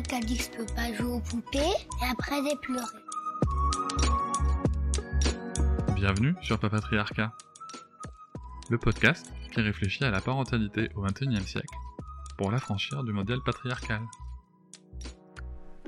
Dit pas jouer aux poupées et après. Bienvenue sur Papatriarcat, le podcast qui réfléchit à la parentalité au XXIe siècle pour l'affranchir du modèle patriarcal.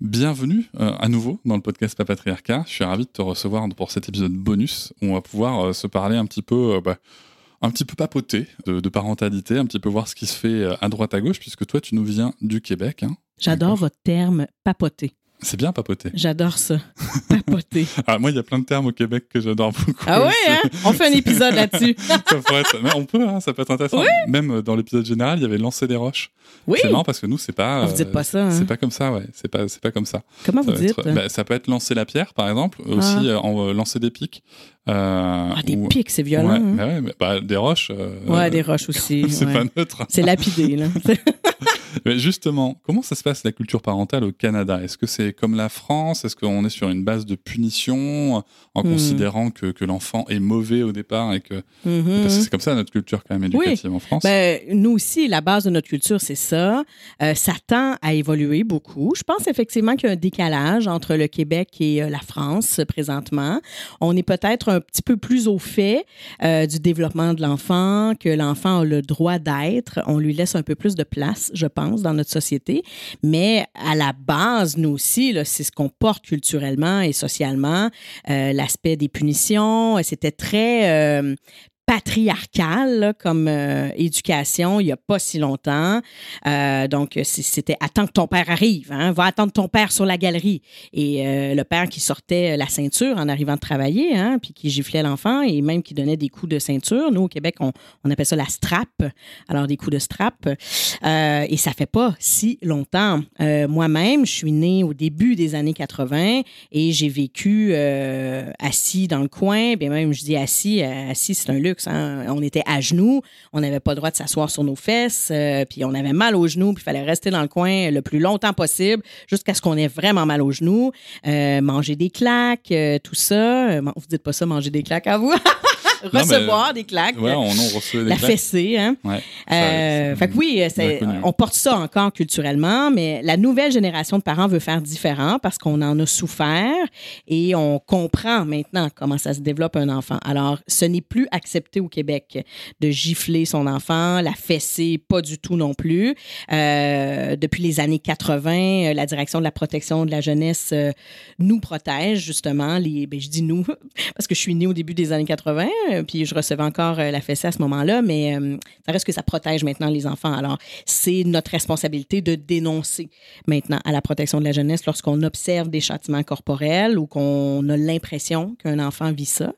Bienvenue euh, à nouveau dans le podcast Papatriarcat. Je suis ravi de te recevoir pour cet épisode bonus où on va pouvoir euh, se parler un petit peu, euh, bah, un petit peu papoter de, de, parentalité, un petit peu voir ce qui se fait à droite à gauche, puisque toi tu nous viens du Québec. Hein, J'adore votre terme papoter. C'est bien papoter. J'adore ça. Papoter. ah, moi, il y a plein de termes au Québec que j'adore beaucoup. Ah ouais, hein? On fait un épisode là-dessus. Mais on peut, hein, ça peut être intéressant. Oui. Même dans l'épisode général, il y avait lancer des roches. Oui. C'est marrant parce que nous, c'est pas. Vous dites pas ça. Hein? C'est pas comme ça, ouais. C'est pas, c'est pas comme ça. Comment ça vous dites être, bah, Ça peut être lancer la pierre, par exemple. Aussi, Ah. en euh, lancer des pics. Euh, Ah, des ou- pics, c'est violent. Ouais, hein? mais ouais, mais, bah, des roches. euh, Ouais, des roches aussi. c'est ouais. pas neutre. C'est lapidé, là. Mais justement, comment ça se passe la culture parentale au Canada? Est-ce que c'est comme la France? Est-ce qu'on est sur une base de punition en Hmm. considérant que, que l'enfant est mauvais au départ et que Mhm. parce que c'est comme ça notre culture quand même éducative en France. Ben, nous aussi, la base de notre culture, c'est ça. Euh, ça tend à évoluer beaucoup. Je pense effectivement qu'il y a un décalage entre le Québec et euh, la France présentement. On est peut-être un petit peu plus au fait euh, du développement de l'enfant, que l'enfant a le droit d'être. On lui laisse un peu plus de place, je pense, dans notre société. Mais à la base, nous aussi, c'est ce qu'on porte culturellement et socialement. Euh, L'aspect des punitions, c'était très... euh, patriarcal là, comme euh, éducation il n'y a pas si longtemps. Euh, donc, c'était attends que ton père arrive, hein, va attendre ton père sur la galerie. Et euh, le père qui sortait la ceinture en arrivant de travailler, hein, puis qui giflait l'enfant et même qui donnait des coups de ceinture. Nous, au Québec, on, on appelle ça la strap, alors des coups de strap. Et ça fait pas si longtemps. Moi-même, je suis née au début des années 80 et j'ai vécu assis dans le coin. Bien même, je dis assis, assis, c'est un luxe. Hein. On était à genoux, on n'avait pas le droit de s'asseoir sur nos fesses, euh, puis on avait mal aux genoux, puis il fallait rester dans le coin le plus longtemps possible jusqu'à ce qu'on ait vraiment mal aux genoux. Euh, manger des claques, euh, tout ça. Vous dites pas ça, manger des claques à vous? mais- Recevoir des claques. Ouais, on en reçoit des la claques. fessée, hein? Ouais. Euh, fait que oui, on porte ça encore culturellement, mais la nouvelle génération de parents veut faire différent parce qu'on en a souffert et on comprend maintenant comment ça se développe un enfant. Alors, ce n'est plus accepté au Québec de gifler son enfant, la fesser, pas du tout non plus. Euh, depuis les années 80, euh, la direction de la protection de la jeunesse euh, nous protège justement. Les, ben, je dis nous parce que je suis née au début des années 80, euh, puis je recevais encore la fessée à ce moment-là, mais ça reste que ça protège maintenant les enfants. Alors, c'est notre responsabilité de dénoncer maintenant à la protection de la jeunesse lorsqu'on observe des châtiments corporels ou qu'on a l'impression qu'un enfant vit ça.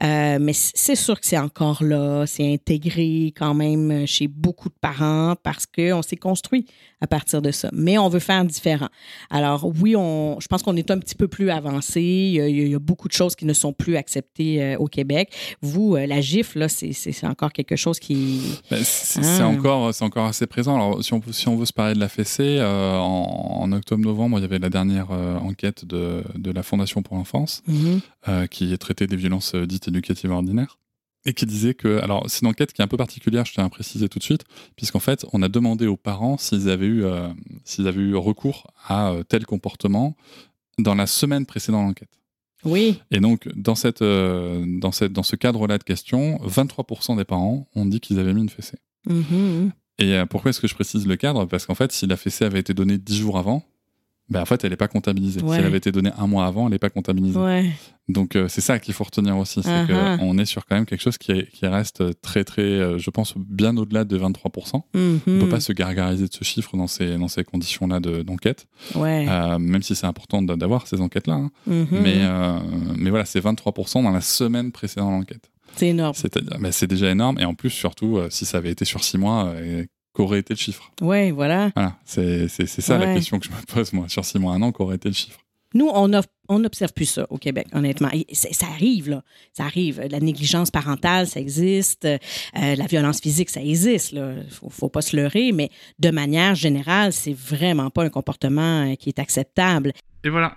Mais c'est sûr que c'est encore là, c'est intégré quand même chez beaucoup de parents parce qu'on s'est construit à partir de ça. Mais on veut faire différent. Alors oui, on, je pense qu'on est un petit peu plus avancé. Il y, a, il y a beaucoup de choses qui ne sont plus acceptées euh, au Québec. Vous, euh, la gifle, là, c'est, encore quelque chose qui... Ben, c'est Ah. c'est encore, c'est encore assez présent. Alors, si on, si on veut se parler de la fessée, euh, en, en octobre-novembre, il y avait la dernière enquête de, de la Fondation pour l'enfance Mhm. qui traitait des violences dites éducatives ordinaires. Et qui disait que, alors c'est une enquête qui est un peu particulière, je tiens à préciser tout de suite, puisqu'en fait on a demandé aux parents s'ils avaient eu, euh, s'ils avaient eu recours à euh, tel comportement dans la semaine précédant l'enquête. Oui. Et donc dans cette, euh, dans cette, dans ce cadre-là de questions, 23% des parents ont dit qu'ils avaient mis une fessée. Mhm. Et pourquoi est-ce que je précise le cadre? Parce qu'en fait, si la fessée avait été donnée 10 jours avant, ben en fait, elle n'est pas comptabilisée. Ouais. Si elle avait été donnée un mois avant, elle n'est pas comptabilisée. Ouais. Donc c'est ça qu'il faut retenir aussi, c'est Uh-huh. qu'on est sur quand même quelque chose qui, est- qui reste très très, euh, je pense, bien au-delà de 23%. Mhm. On ne peut pas se gargariser de ce chiffre dans ces, dans ces conditions-là de- d'enquête, Ouais. euh, même si c'est important d'a- d'avoir ces enquêtes-là. hein. Mhm. Mais, euh, mais voilà, c'est 23% dans la semaine précédant l'enquête. C'est énorme. Ben, c'est déjà énorme, et en plus, surtout, euh, si ça avait été sur 6 mois, euh, qu'aurait été le chiffre Ouais, voilà. Voilà, c'est c'est- c'est ça la question que je me pose, moi, sur 6 mois, un an, qu'aurait été le chiffre? Nous, on n'observe plus ça au Québec, honnêtement. Et ça arrive, là. Ça arrive. La négligence parentale, ça existe. Euh, la violence physique, ça existe, là. Faut, faut pas se leurrer, mais de manière générale, c'est vraiment pas un comportement euh, qui est acceptable. Et voilà,